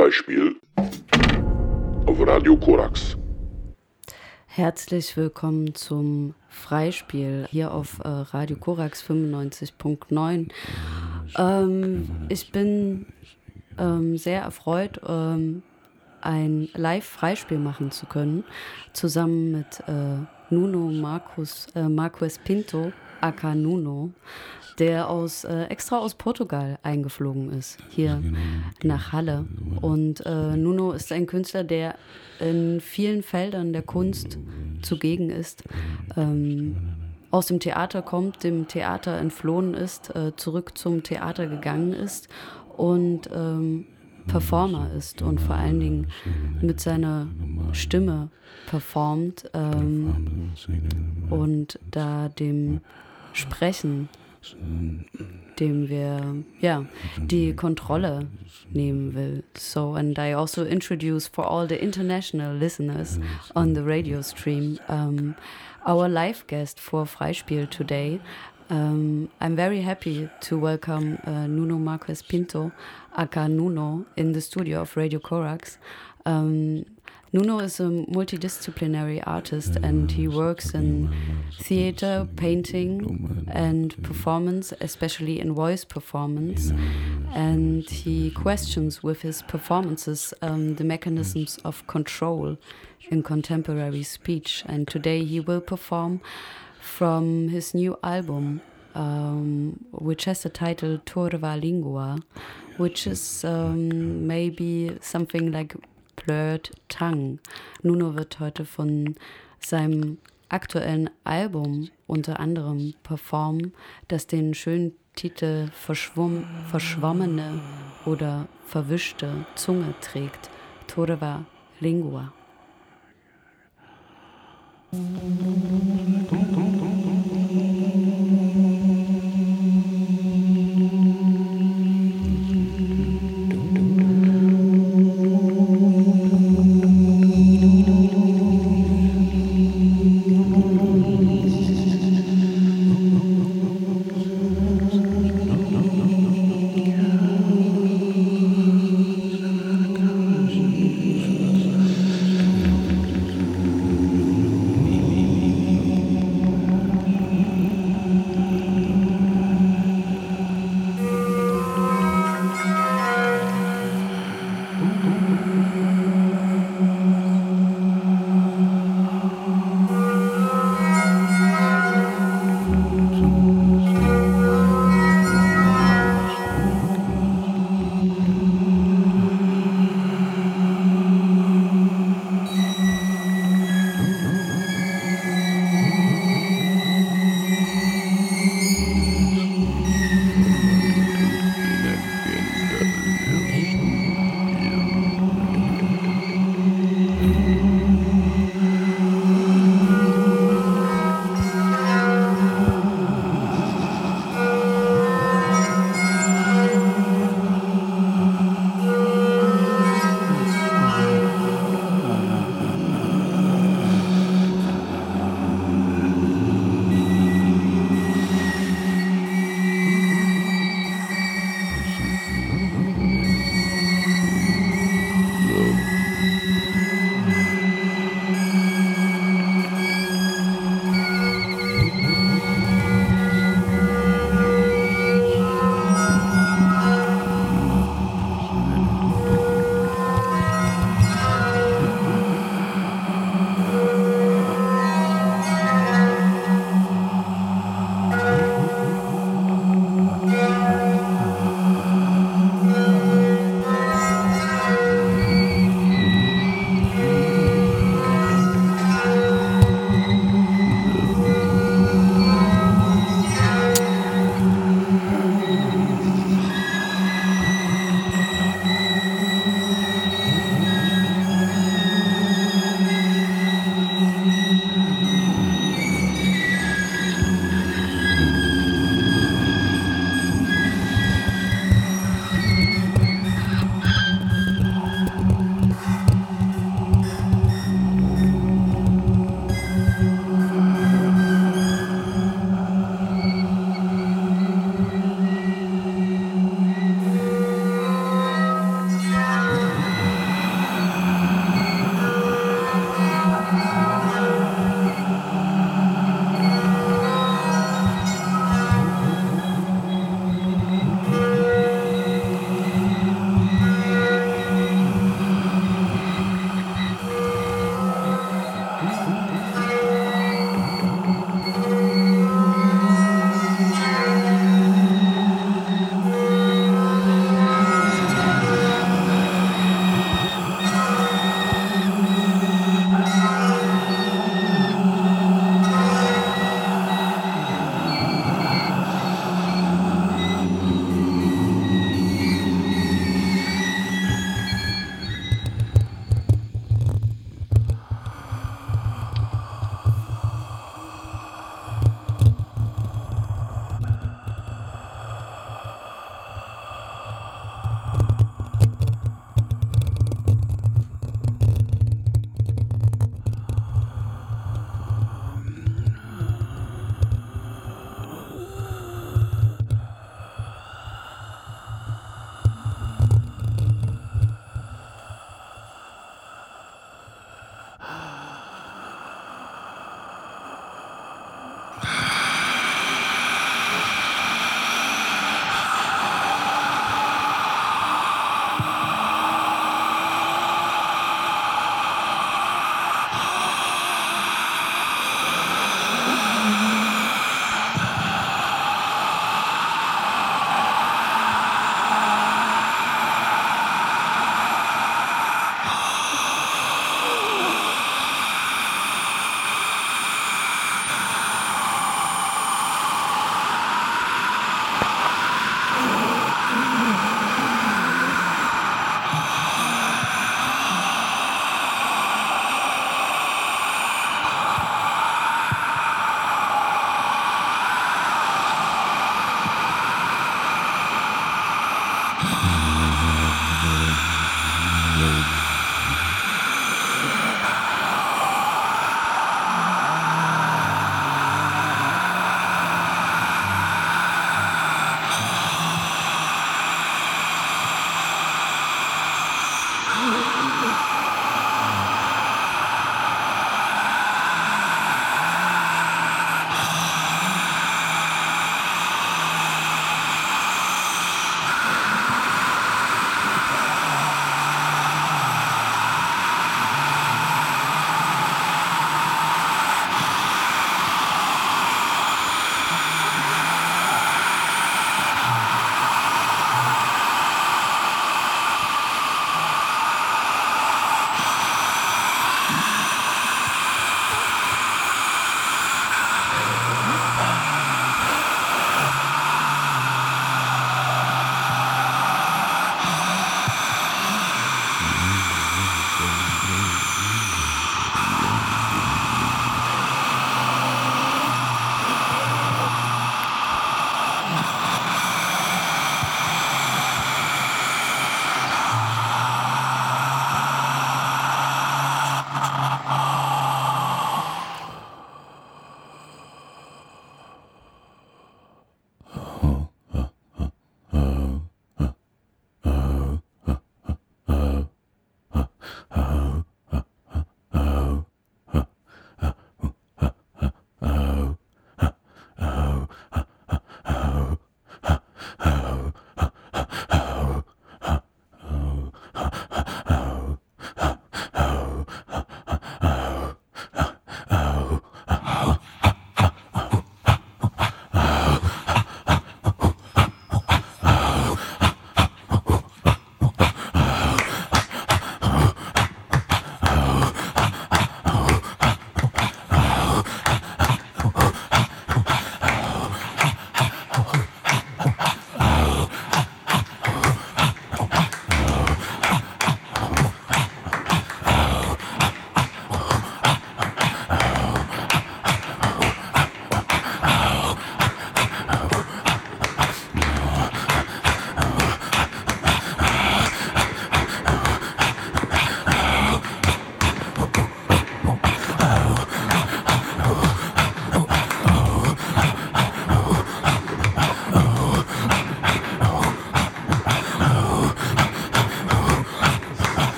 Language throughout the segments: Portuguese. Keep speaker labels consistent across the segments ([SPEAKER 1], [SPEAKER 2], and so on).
[SPEAKER 1] Freispiel auf Radio Korax.
[SPEAKER 2] Herzlich willkommen zum Freispiel hier auf äh, Radio Korax 95.9. Ähm, ich bin ähm, sehr erfreut, ähm, ein Live-Freispiel machen zu können, zusammen mit äh, Nuno Marcus, äh, Marquez Pinto, aka Nuno, der aus, äh, extra aus Portugal eingeflogen ist, hier nach Halle. Und äh, Nuno ist ein Künstler, der in vielen Feldern der Kunst zugegen ist. Ähm, aus dem Theater kommt, dem Theater entflohen ist, äh, zurück zum Theater gegangen ist und ähm, Performer ist und vor allen Dingen mit seiner Stimme performt ähm, und da dem Sprechen, dem wir ja die Kontrolle nehmen will. So and I also introduce for all the international listeners on the radio stream um, our live guest for Freispiel today. Um, I'm very happy to welcome uh, Nuno Marquez Pinto, aka Nuno, in the studio of Radio Corax. Um, Nuno is a multidisciplinary artist and he works in theater, painting, and performance, especially in voice performance. And he questions with his performances um, the mechanisms of control in contemporary speech. And today he will perform from his new album, um, which has the title Torva Lingua, which is um, maybe something like Blurred Tongue. Nuno wird heute von seinem aktuellen Album unter anderem performen, das den schönen Titel Verschwom Verschwommene oder Verwischte Zunge trägt. Torva Lingua.
[SPEAKER 3] Dum, dum, dum,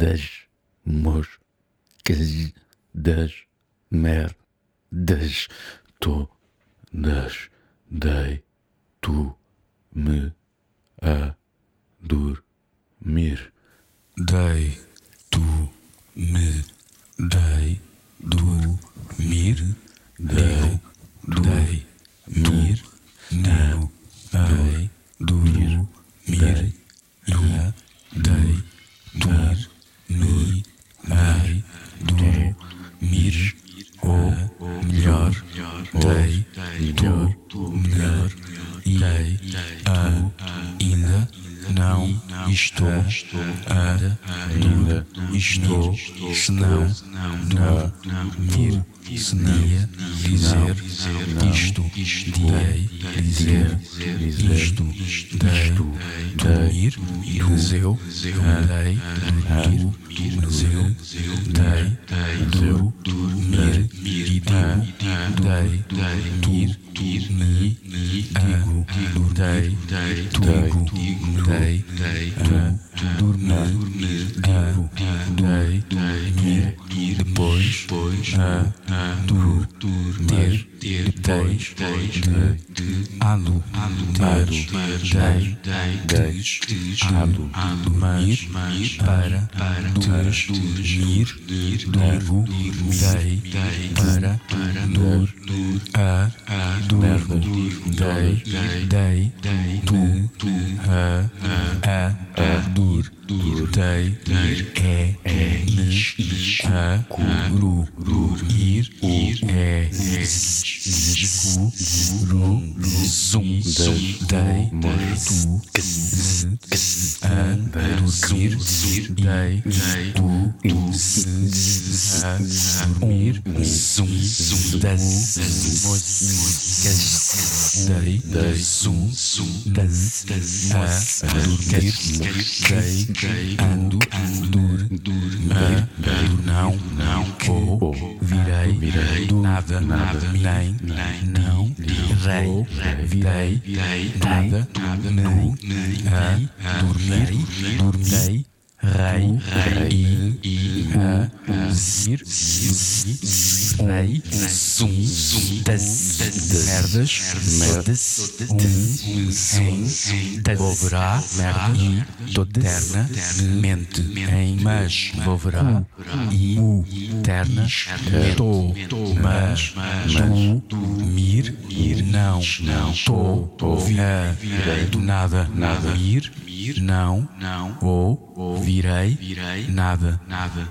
[SPEAKER 3] das moscas das merdas todas deito-me a dormir. Deito-me, dei dormir, dei, dei, mir, não, dei dormir, mir, ia, dei dormir, mi, ai, dormir, ou melhor, dei, do, melhor, dei, a, ainda, não, estou, a, ainda, estou, senão, não, mir, seria, dizer, isto, direi, dizer, isto, dei, dormir, museu, dei, dormir, dormir, dei, ando, dur, a, não, não, ou, virei, nada, nada, nem, não, rei, virei, nada, nu, a, dormir, dormei, rei, i, a, zir, rei, zum, das, merdas, merdas, um, em, volverá, merda, e, toda, mente, em, mas, volverá, e, u, terna, to, mas, tu, mir, não, to, via, do nada, nada, ir, não, ou, virei, nada, nada.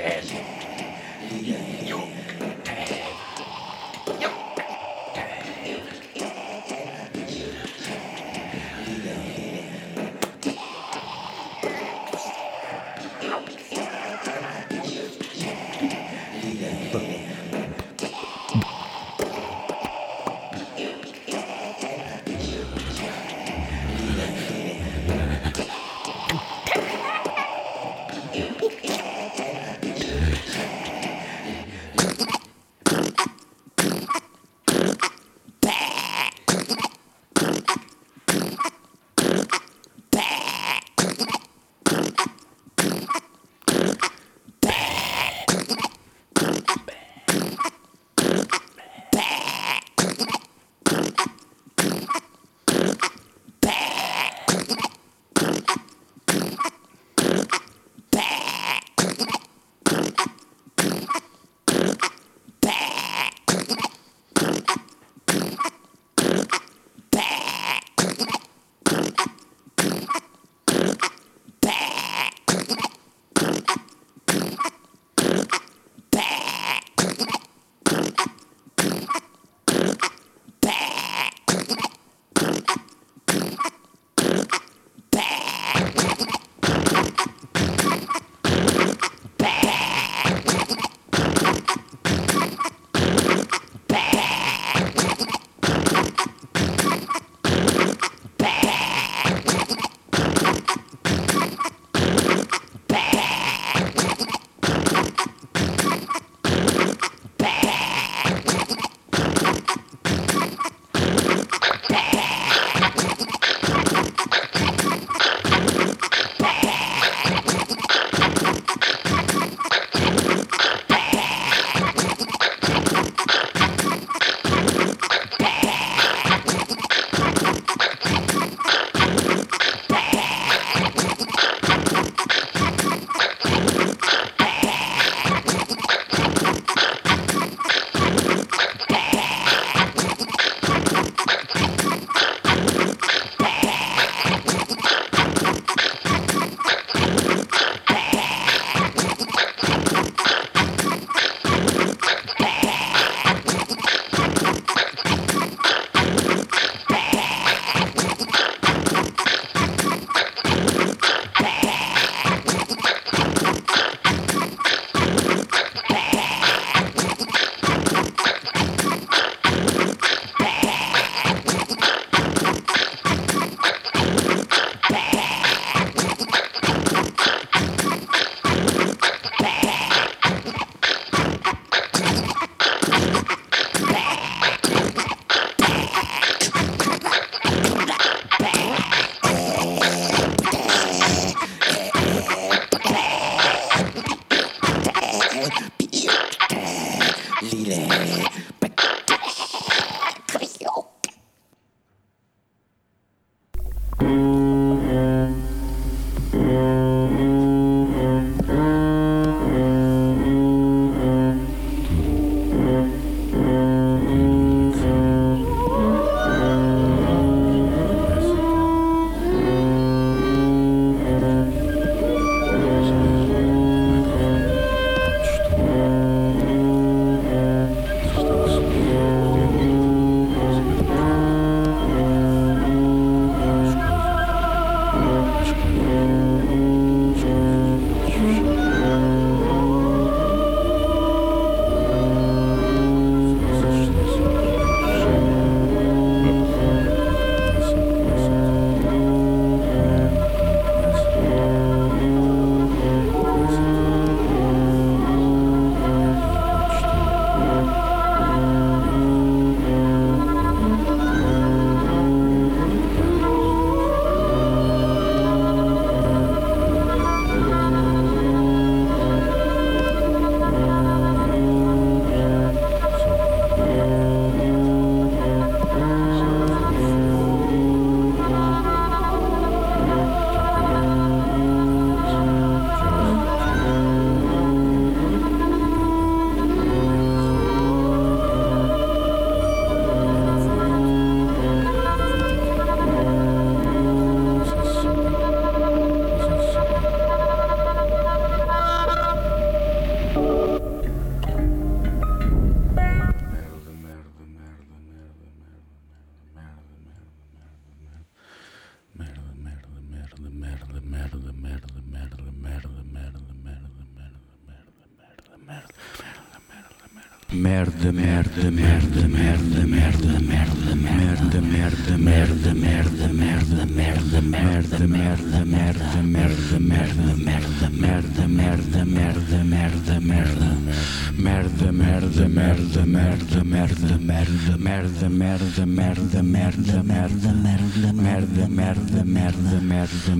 [SPEAKER 4] Yeah.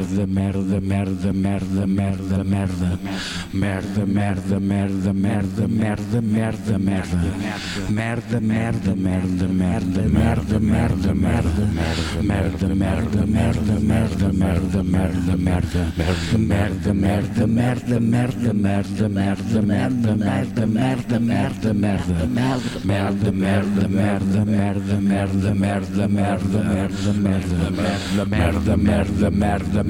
[SPEAKER 5] merda, merda, merda, merda, merda, merda, merda, merda, merda, merda, merda, merda, merda, merda, merda, merda, merda, merda.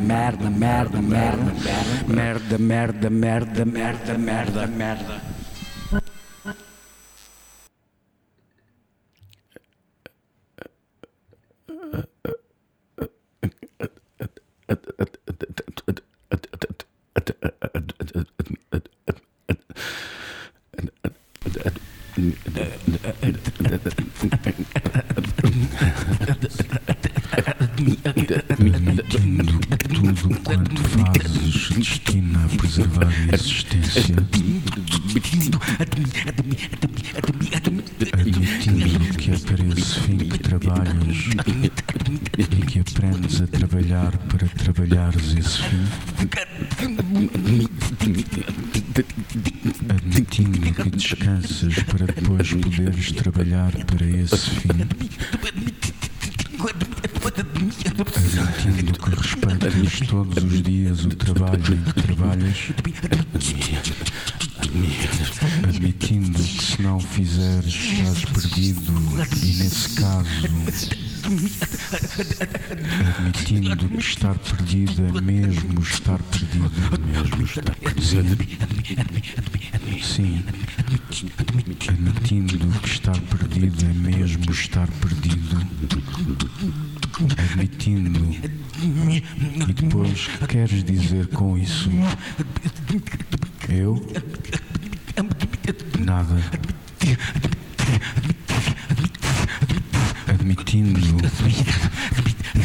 [SPEAKER 5] merda, merda, merda, merda, merda, merda, merda, merda, merda. Admitindo que tudo quanto fazes destina a preservar a existência. Admitindo que é para esse fim que trabalhas e que aprendes a trabalhar para trabalhares esse fim. Admitindo que descansas para depois poderes trabalhar para esse fim. Admitindo que respeitas todos os dias o trabalho em que trabalhas. Admitindo que se não fizeres estás perdido e nesse caso. Admitindo que estar perdido é mesmo estar perdido. Mesmo estar. Sim. Admitindo que estar perdido é mesmo estar perdido. Admitindo. E depois queres dizer com isso? Eu? Nada. Admitindo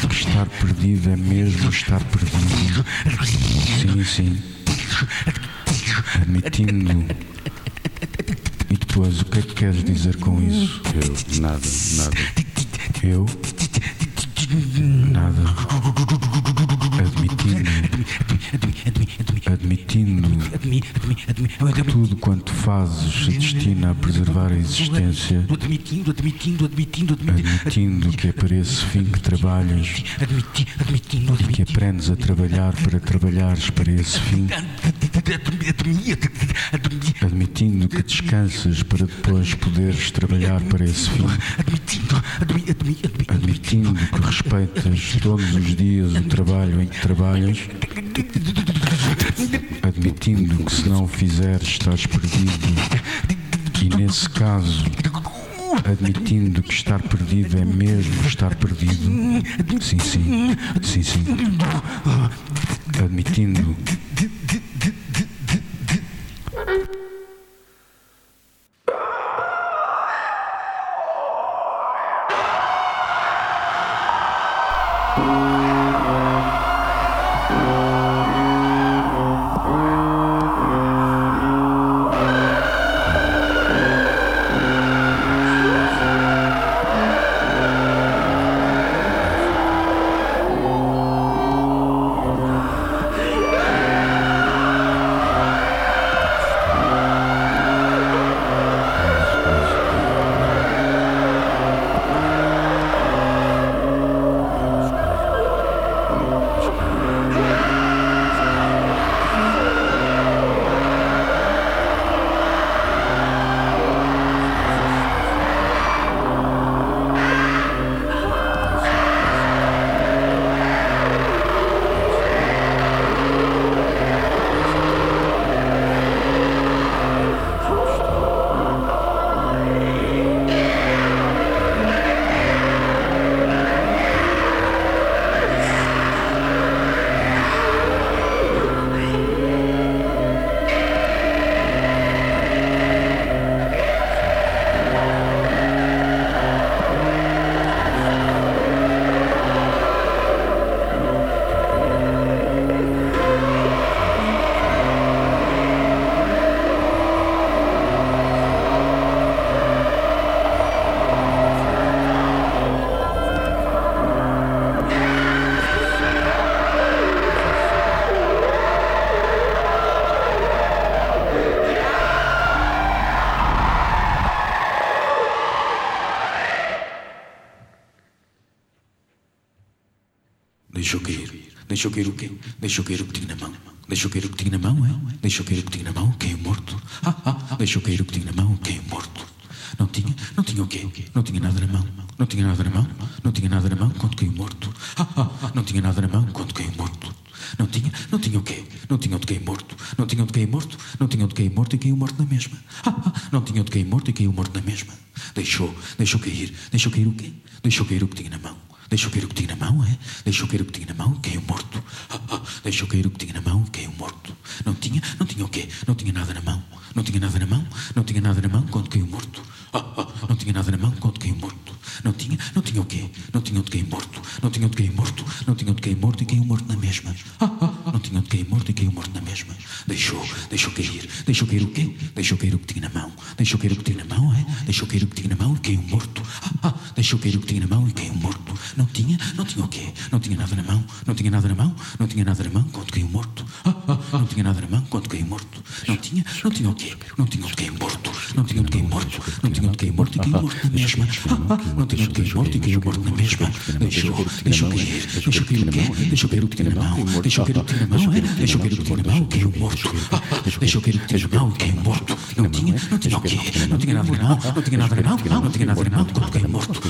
[SPEAKER 5] que estar perdido é mesmo estar perdido. Sim, sim. Admitindo. E depois, o que é que queres dizer com isso?
[SPEAKER 6] Eu, nada, nada.
[SPEAKER 5] Eu? Nada. Admitindo. Admitindo que tudo quanto fazes se destina a preservar a existência.
[SPEAKER 4] Admitindo, admitindo, admitindo, admitindo.
[SPEAKER 5] Que é para esse fim que trabalhas e que aprendes a trabalhar para trabalhares para esse fim. Admitindo que descansas para depois poderes trabalhar para esse fim.
[SPEAKER 4] Admitindo, admi, admi, admi,
[SPEAKER 5] Admitindo que respeitas todos os dias o trabalho em que trabalhas. Admitindo que se não fizeres estás perdido. E nesse caso, admitindo que estar perdido é mesmo estar perdido. Sim, sim. Sim, sim. Admitindo.
[SPEAKER 4] Cair. Deixou cair o quê? Deixou cair o que tinha na mão. Deixou cair o que tinha na mão, é? Deixou cair o que tinha na mão, caiu morto. Ah, ah, deixou cair o que tinha na mão, caiu morto. Não tinha, não tinha o quê? Não tinha nada na mão. Não tinha nada na mão. Não tinha nada na mão quando caiu morto. Ah, ah, não tinha nada na mão quando caiu morto. Não tinha, não tinha o quê? Não tinha onde cair morto. Não tinha onde cair morto. Não tinha onde cair morto e caiu morto na mesma. Ah, ah, não tinha onde cair morto e caiu morto na mesma. Deixou, deixou cair. Deixou cair o quê? Deixou cair o que tinha na mão. Deixou cair o que tinha na mão, é? Deixou cair o que tinha na mão, caiu morto. Ah, ah, deixou cair o que tinha na mão, caiu morto. Não tinha, não tinha o quê? Não tinha nada na mão. Não tinha nada na mão. Não tinha nada na mão quando caiu morto. Ah, ah, não tinha nada na mão quando caiu morto. Não tinha, não tinha o quê? Não tinha onde cair morto. Não tinha onde cair morto. Não tinha onde cair morto e caiu morto na mesma. Ah, ah, não tinha onde cair morto e caiu morto na mesma. Deixou, deixou cair. Deixou cair o quê? Deixou cair o que tinha na mão. Deixou cair o que tinha na mão, é? Deixou cair o que tinha na mão e caiu morto. Ah, ah, deixou cair o que tinha na mão e caiu morto. Não tinha, não tinha o quê? Não tinha nada na mão. Não tinha nada na mão. Não tinha nada na mão quando caiu morto. Ah, ah, não tinha nada na mão quando caiu morto. Não tinha, não tinha o quê? Não tinha onde cair morto. Não tinha onde cair morto. Não tinha onde cair morto e caiu morto na mesma. Ah, ah, não tinha onde cair morto e caiu morto na mesma. Deixou, deixou cair. Deixou cair o quê? Deixou cair o que tinha na mão. Deixou cair o que tinha na mão, é? Deixou cair o que tinha na mão e caiu morto. Ah, ah, deixou o e caiu morto. Não tinha, não tinha o quê? Não tinha nada na mão. Não tinha nada na mão. Não tinha nada na mão quando caiu morto.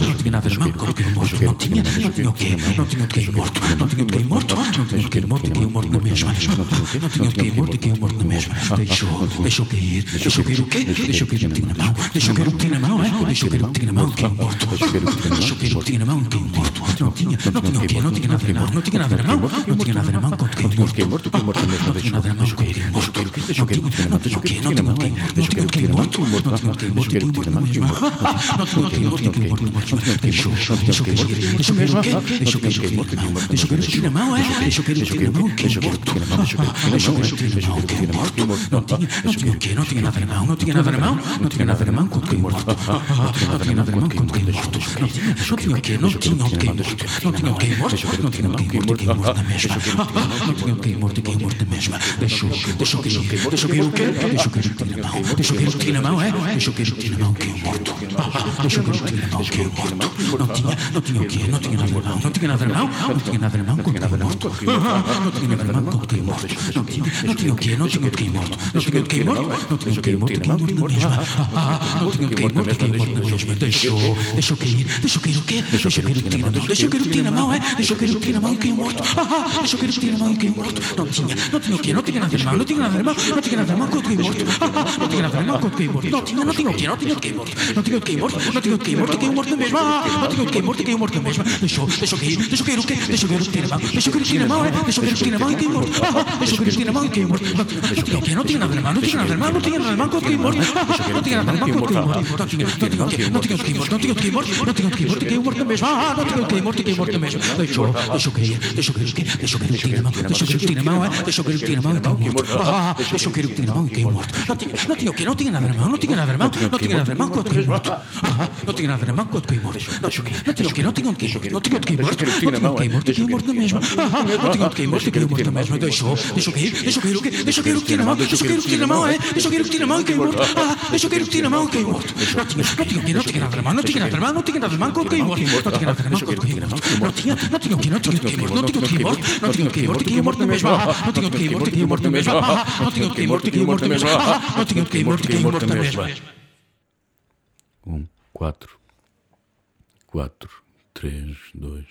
[SPEAKER 4] Não tinha nada na mão quando caiu morto. Não tinha, não tinha o quê? Não tinha onde cair morto. Não tinha onde cair morto. Não tinha onde cair morto e caiu morto na mesma. Não tinha onde cair morto e caiu morto na mesma. Deixou, deixou cair. Deixou cair o quê? Deixou cair o que tinha na mão. Deixou cair o que tinha na mão, é? Deixou cair o que tinha na mão e caiu morto. Deixou cair o que tinha na mão e caiu morto. Não tinha, não tinha o quê? Não tinha nada na mão. Não tinha nada na mão. Não tinha nada na mão quando caiu morto. Não tinha nada na mão quando caiu morto. Não tinha, não tinha o quê? Não tinha onde cair morto. Não morto. Não morto e morto. Não morto e morto o que tinha na mão. Deixou cair o que tinha na mão, é? Deixou cair o que tinha na mão e caiu morto. Deixou cair o que tinha na mão e caiu morto. Não não tinha o quê? Não tinha nada na mão. Não tinha nada na mão. Não mão quando caiu morto. Não quando caiu morto. Não tinha, não tinha o quê? Não tinha onde cair morto. Não tinha onde cair morto. Não tinha onde cair morto e caiu morto na mesma. Não tinha onde cair morto e caiu morto na mesma. Deixou, deixou cair o quê? Deixou cair o quê? Deixou cair o que tinha na mão. Deixou cair o que tinha na mão, é? Deixou cair o que tinha na mão e caiu morto. Deixou cair o que tinha na mão e caiu morto. Não tinha, não tinha o quê? Não tinha nada na mão. Não tinha Não tinha. Não tinha. Não tinha, não tinha o quê? Não tinha. Não tinha. Não tinha e. Não tinha e cair o quê? O que tinha na mão. Deixou cair o que tinha na mão, é? Deixou cair o que tinha na mão e caiu morto. Deixou cair o que tinha na mão e caiu morto. Não tinha, não tinha o quê? Não tinha nada na mão. Não tinha nada na mão. Não tinha nada na mão quando caiu morto. Não tinha nada na mão quando caiu morto. Não tinha, não tinha o quê? Não tinha o que cair morto. Não tinha o que cair morto. Não tinha o que cair morto e caiu morto na mesma. Não tinha o que cair morto e caiu morto na mesma. Deixou, deixou cair. Deixou cair o quê? Deixou cair o que tinha na mão. Deixou cair o que tinha na mão, é? Deixou cair o que tinha na mão e caiu morto. Deixou cair o que tinha na mão e caiu morto. Não tinha o quê? Não tinha nada na mão. Não tinha nada na mão. Não tinha nada na mão quando caiu morto. Não tinha nada na mão quando caiu morto. Não tinha, não tinha o quê? Não tinha o que cair morto. Não tinha o que cair morto. Não tinha o que cair morto e caiu morto na mesma. Ah, não tinha o que cair morto e caiu morto na mesma. Deixou, deixou cair. Deixou cair o quê? Deixou cair o que tinha na mão. Deixou cair o que tinha na mão, é? Deixou cair o que tinha na mão e caiu morto. Ah, deixou cair o que tinha na mão e caiu morto. Não tinha, não tinha o quê? Não tinha nada na mão. Não tinha nada na mão. Não tinha nada na mão quando caiu morto. Ah, não tinha nada na mão quando caiu morto. Não tinha o quê? Não tinha o quê? Não tinha onde cair. Não tinha onde cair morto. Não tinha onde cair morto e caiu morto na mesma. Ah, não tinha onde cair morto e caiu morto na mesma. Deixou, deixou cair. Deixou cair o quê? Deixou cair o que tinha na mão. Deixou cair o que tinha na mão, é? Deixou cair o que tinha na mão e caiu morto. Ah, deixou cair o que tinha na mão e caiu morto. Não tinha, não tinha o quê? Não tinha nada na mão. Não tinha nada na mão. Não tinha nada na mão quando caiu morto. Não tinha nada na mão quando caiu morto. Não tinha, não tinha o quê? Não tinha o que cair morto. Não tinha o que cair morto. Não tinha o que cair morto e caiu morto na mesma. Não tinha o que cair morto e caiu morto na mesma. Não tinha o que cair morto morto na mesma. Não tinha o que cair morto caiu morto na mesma.
[SPEAKER 5] Um, quatro, quatro, três, dois,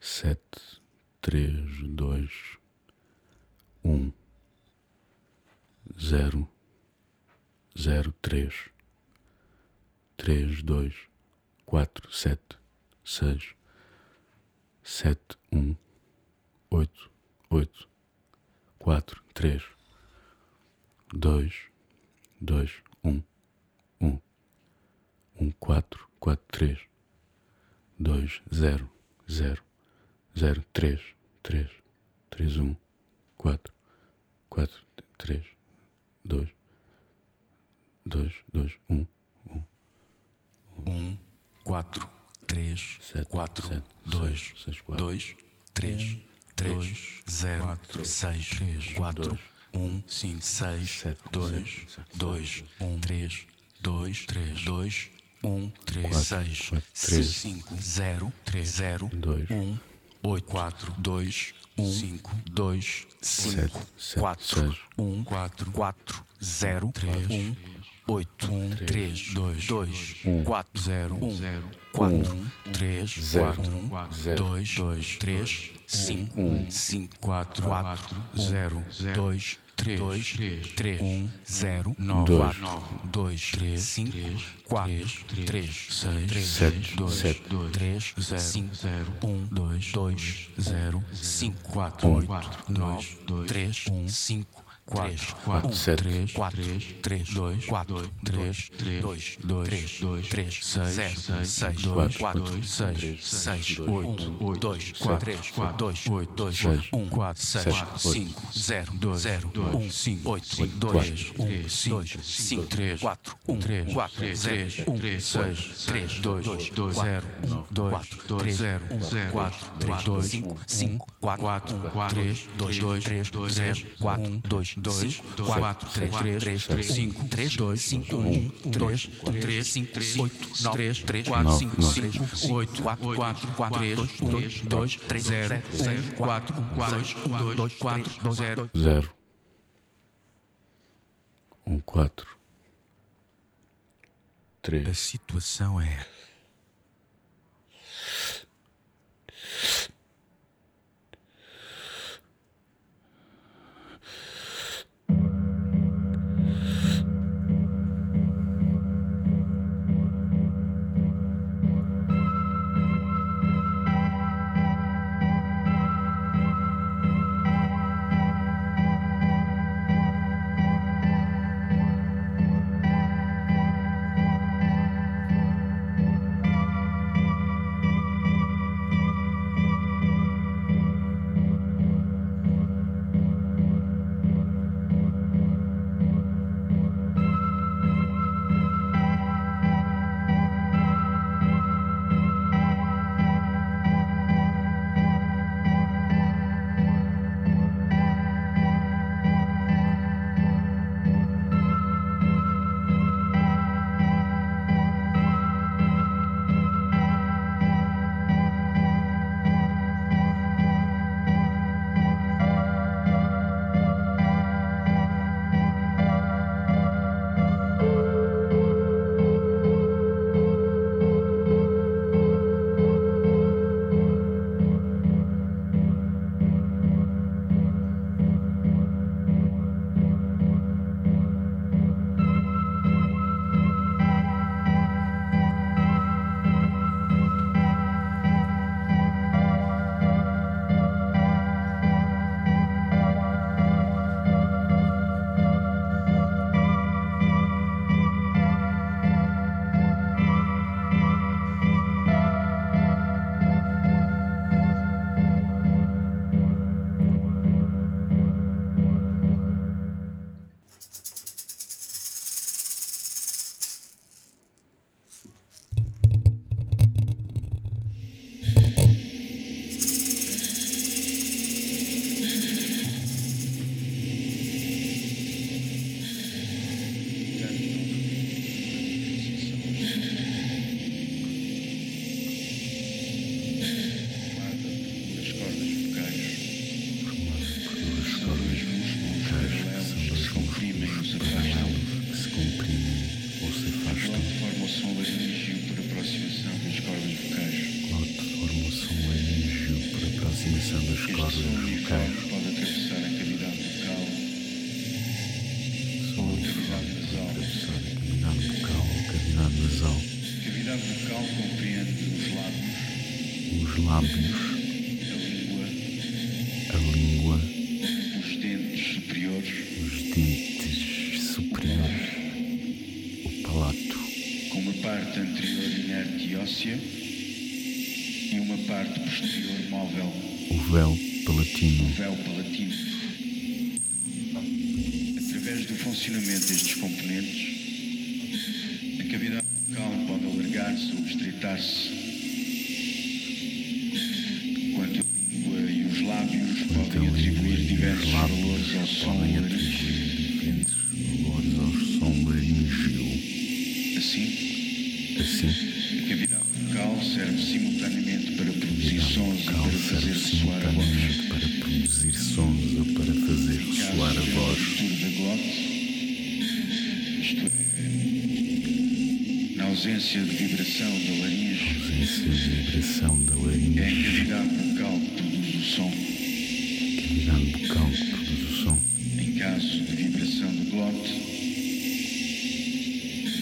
[SPEAKER 5] sete, três, dois, um, zero, zero, três, três, dois, quatro, sete, seis, sete, um, oito, oito, quatro, três, dois, dois, um, um, um, quatro, quatro, três, dois, zero, zero, zero, três, três, três, um, quatro, quatro, três, dois, dois, dois, um,
[SPEAKER 4] Um, quatro, três,
[SPEAKER 5] Sete,
[SPEAKER 4] quatro,
[SPEAKER 5] sete,
[SPEAKER 4] dois,
[SPEAKER 5] seis, seis, quatro.
[SPEAKER 4] dois, três, três, zero,
[SPEAKER 5] quatro,
[SPEAKER 4] seis,
[SPEAKER 5] três,
[SPEAKER 4] quatro,
[SPEAKER 5] dois,
[SPEAKER 4] um, cinco, seis,
[SPEAKER 5] sete,
[SPEAKER 4] dois,
[SPEAKER 5] sete, sete,
[SPEAKER 4] dois, um, três, dois, três, dois, um, três,
[SPEAKER 5] Quatro,
[SPEAKER 4] seis,
[SPEAKER 5] quatro, três.
[SPEAKER 4] cinco, zero, três, zero,
[SPEAKER 5] Dois.
[SPEAKER 4] um,
[SPEAKER 3] oito, quatro, dois, um, cinco, dois, cinco,
[SPEAKER 5] sete,
[SPEAKER 3] quatro,
[SPEAKER 5] seis.
[SPEAKER 3] um, quatro, quatro, zero, três, um, oito, um, três, dois, dois, quatro, zero, um, quatro, um, três,
[SPEAKER 5] zero,
[SPEAKER 3] quatro, um,
[SPEAKER 5] zero.
[SPEAKER 3] dois, dois, três, cinco, um, cinco, quatro, quatro, zero, dois, três, dois, três, um, zero, nove,
[SPEAKER 5] Dois.
[SPEAKER 3] quatro, dois, três, cinco, quatro, três, seis,
[SPEAKER 5] Sete,
[SPEAKER 3] dois,
[SPEAKER 5] sete.
[SPEAKER 3] três, zero, cinco, zero, um, dois, dois, zero, cinco, quatro, oito, nove, três, um, cinco. Quatro, quatro,
[SPEAKER 5] sete.
[SPEAKER 3] três, quatro, três, dois, quatro, três, dois, dois, três, três, seis, zero, seis, dois, quatro, seis, seis, oito, dois, quatro, três, quatro, dois, oito, dois, um, quatro, seis, cinco, zero, dois, zero, um, cinco, oito, dois, um, cinco, cinco, três, quatro, um, três, quatro, três, um, seis, três, dois, dois, zero, um, dois, quatro, três, zero, um, zero, quatro, três, dois, cinco, cinco, quatro, quatro, três, dois, dois, três, dois, zero, quatro, um, dois, dois, quatro, três, três, três, cinco, três, dois, cinco, um, dois, três, cinco, oito, nove, três, três, quatro, cinco, cinco, oito, quatro, quatro, quatro, três, dois, dois, três, zero, zero, quatro, dois, um, dois, quatro, zero.
[SPEAKER 5] zero, um, quatro,
[SPEAKER 3] A
[SPEAKER 5] três,
[SPEAKER 3] situação é.
[SPEAKER 5] lábios,
[SPEAKER 7] a língua,
[SPEAKER 5] a língua,
[SPEAKER 7] os dentes superiores,
[SPEAKER 5] os dentes superiores, o palato,
[SPEAKER 7] com uma parte anterior inerte e óssea e uma parte posterior móvel,
[SPEAKER 5] o véu palatino,
[SPEAKER 7] o véu palatino. Através do funcionamento destes componentes, a cavidade bucal pode alargar-se ou estreitar-se, enquanto a língua e os lábios
[SPEAKER 5] enquanto a
[SPEAKER 7] podem atribuir
[SPEAKER 5] os
[SPEAKER 7] diversos valores ao som
[SPEAKER 5] valores ao som laríngeo.
[SPEAKER 7] Assim,
[SPEAKER 5] Assim,
[SPEAKER 7] a cavidade bucal
[SPEAKER 3] serve simultaneamente para produzir sons na ausência de vibração da laringe,
[SPEAKER 5] Ausência de vibração da
[SPEAKER 3] é a
[SPEAKER 5] laringe,
[SPEAKER 3] cavidade bucal que produz o som.
[SPEAKER 5] cavidade bucal que produz o som.
[SPEAKER 3] Em caso de vibração do glote,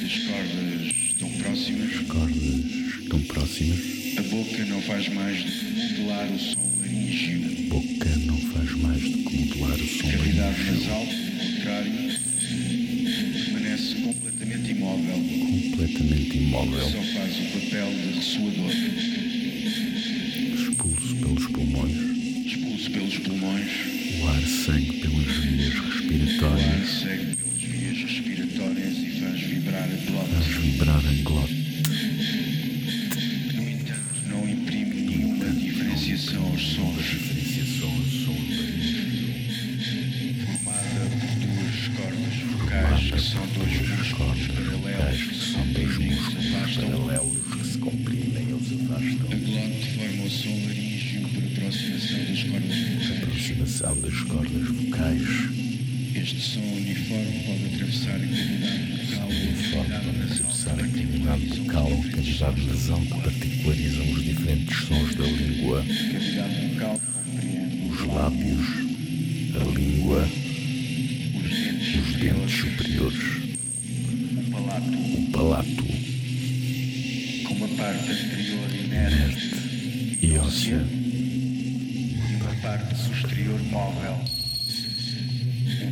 [SPEAKER 3] as cordas estão próximas,
[SPEAKER 5] As cordas estão próximas,
[SPEAKER 3] a boca não faz mais do que modular o som laríngeo.
[SPEAKER 5] a boca não faz mais do que modular o som
[SPEAKER 3] A cavidade
[SPEAKER 5] laríngeo,
[SPEAKER 3] nasal, pelo contrário, completamente imóvel, só faz o papel de ressoador.
[SPEAKER 5] expulso pelos pulmões.
[SPEAKER 3] Expulso pelos pulmões,
[SPEAKER 5] O ar segue pelas vias
[SPEAKER 3] o ar
[SPEAKER 5] respiratórias,
[SPEAKER 3] segue pelas vias respiratórias e faz vibrar a
[SPEAKER 5] faz
[SPEAKER 3] glote.
[SPEAKER 5] vibrar a glote.
[SPEAKER 3] Cordas vocais, Este som uniforme pode atravessar a cavidade
[SPEAKER 5] uniforme
[SPEAKER 3] cavidade nasal
[SPEAKER 5] atravessar a
[SPEAKER 3] que
[SPEAKER 5] cavidade
[SPEAKER 3] particularizam
[SPEAKER 5] bucal ou
[SPEAKER 3] os diferentes
[SPEAKER 5] cavidade
[SPEAKER 3] da
[SPEAKER 5] nasal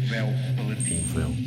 [SPEAKER 3] O véu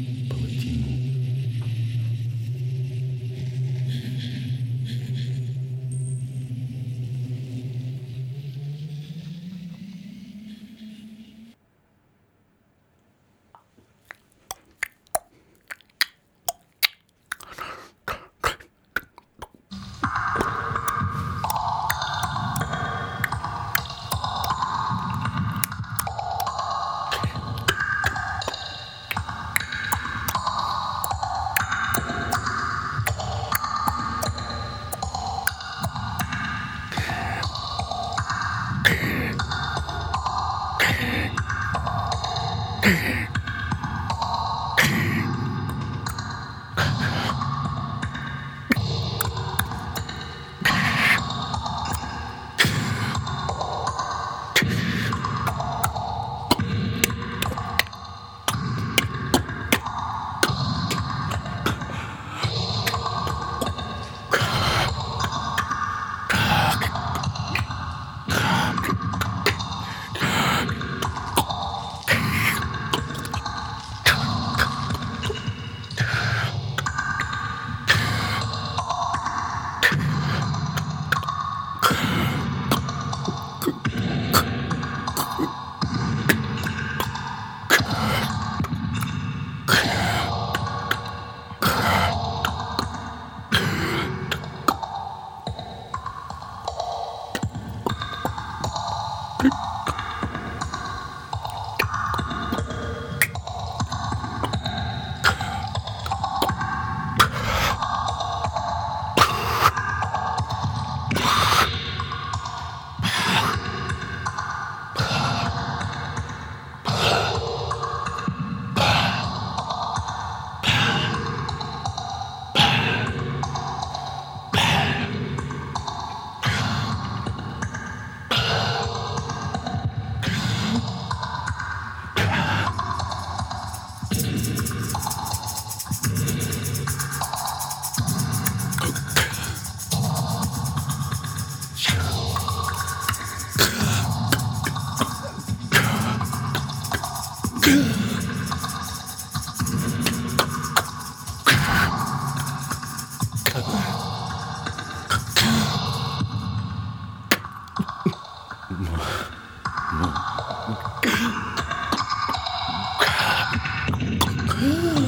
[SPEAKER 5] Mm.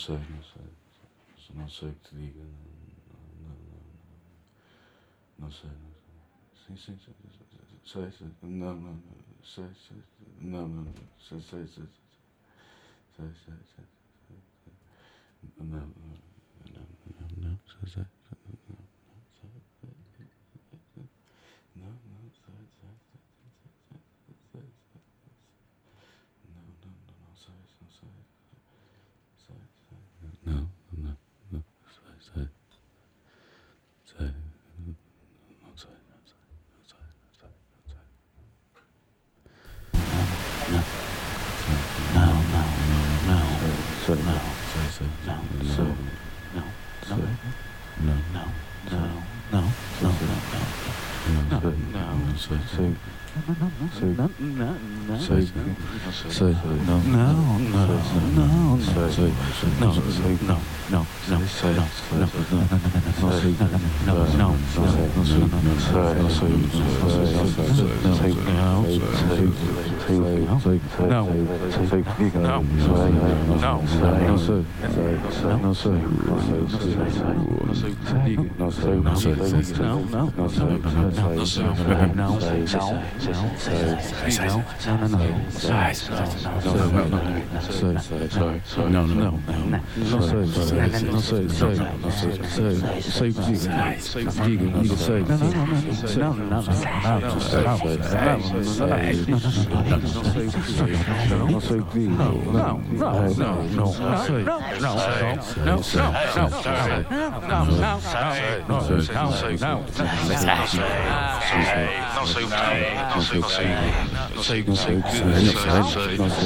[SPEAKER 5] sei, não sei. Não sei o que te diga. Não, não, não, não, sei, não sei. Sim, sim, sim. Sei, sei. Não, não, sei, sei. Não, não, sei, sei, sei. Sei, sei, sei. Não, não, não, não, sei, sei. 所以所以 Say, say, say, no, no, no, no, no, say, no, say, no, no, no, say, no, no, no, say, no, no, no, say, no, say, no, say, no, say, no, say, no, say, no, say, no, no, say, no, say, no, say, no, say, no, não não não não não sei não não não sei, não sei, não sei, não sei, não sei, não sei, não sei, não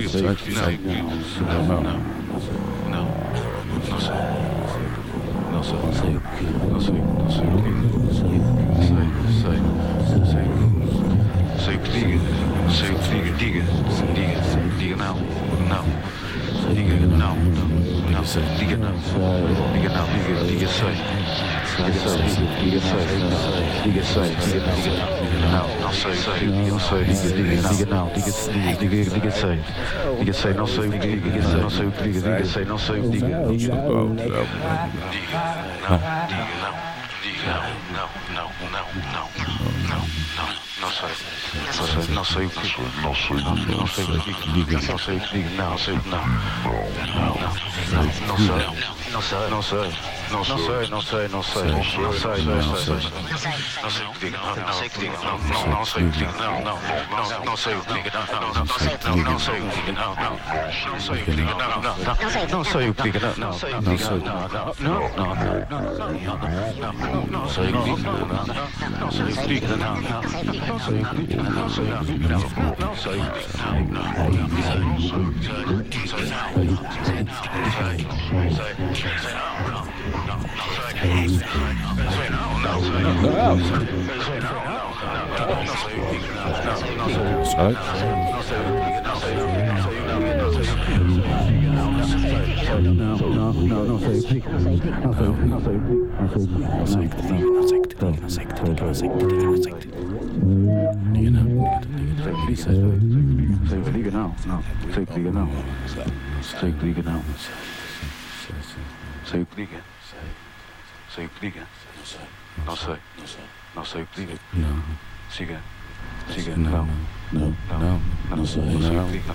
[SPEAKER 5] sei, não sei, não não, não, não, não sei, não sei, não sei, não sei, não sei, não sei, não sei, não sei, não sei o que diga, não sei o que diga, diga, diga, diga não, não. Diga não, não, não, diga não, diga não, diga sei diga sei, diga sei, diga diga não, não sei, sei, não sei, diga, diga não, diga, diga sei, diga sei, não sei o que diga, não sei o que diga, diga sei, não sei o que diga, diga, diga, não, diga não, diga não, não, não, não, não, não. Não sei, não sei, não sei o que não sei, não o que não sei o que não sei, não, não, não, não sei, não sei, não sei, não sei, não sei, não sei, não sei, não sei, não sei, não sei o que não, não sei o que não, não, não sei o que digo, não, não, não, não sei o que digo, não, não, não, não, não sei o que digo, não, não, não o que não, não, não sei o que não, não, não o que não, não, não, não, não o que não, não, não o que Sorry. Não, não, não sei o que digo, não sei, não sei, não sei, Sei o que diga não, não, sei o que diga não, sei que diga não, sei o que diga, sei o que diga, não sei, não sei o que diga, siga, siga, não,
[SPEAKER 4] Não, não, não sei,
[SPEAKER 5] não sei o
[SPEAKER 4] não.
[SPEAKER 5] que diga,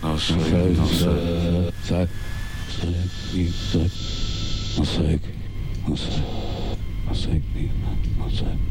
[SPEAKER 5] Als ik
[SPEAKER 8] niet, als ik
[SPEAKER 5] niet.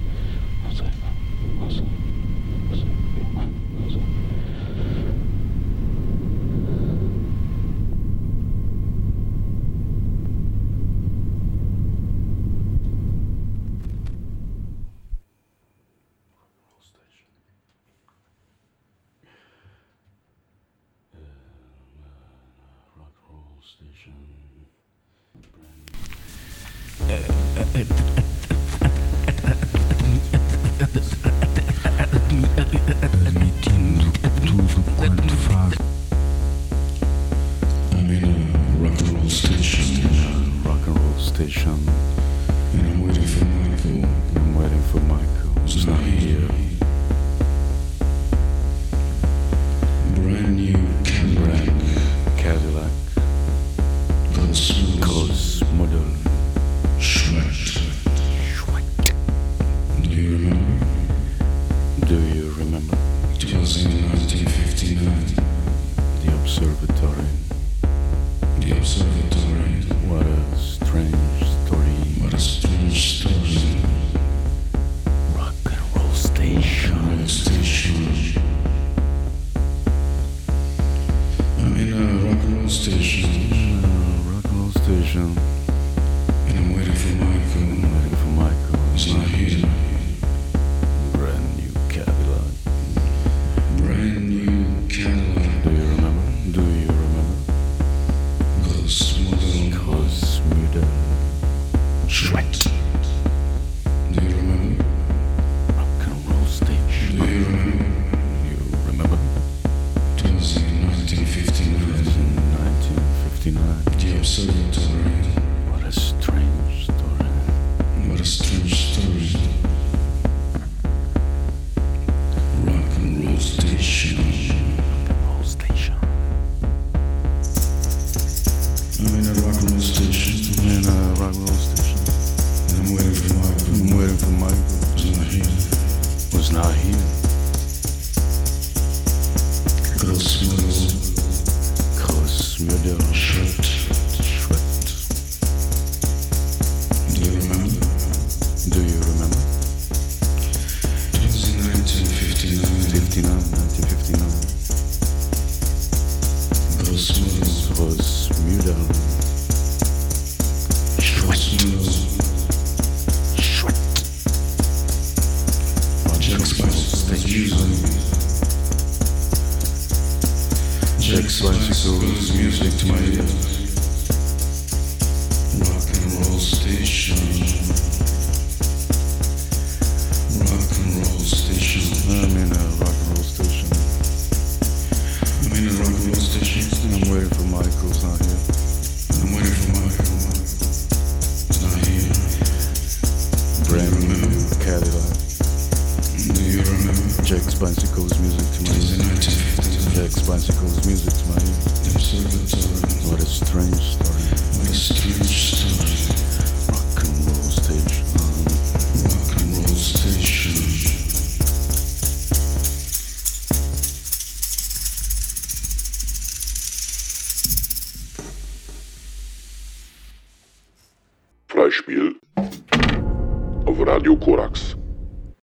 [SPEAKER 5] you
[SPEAKER 3] know.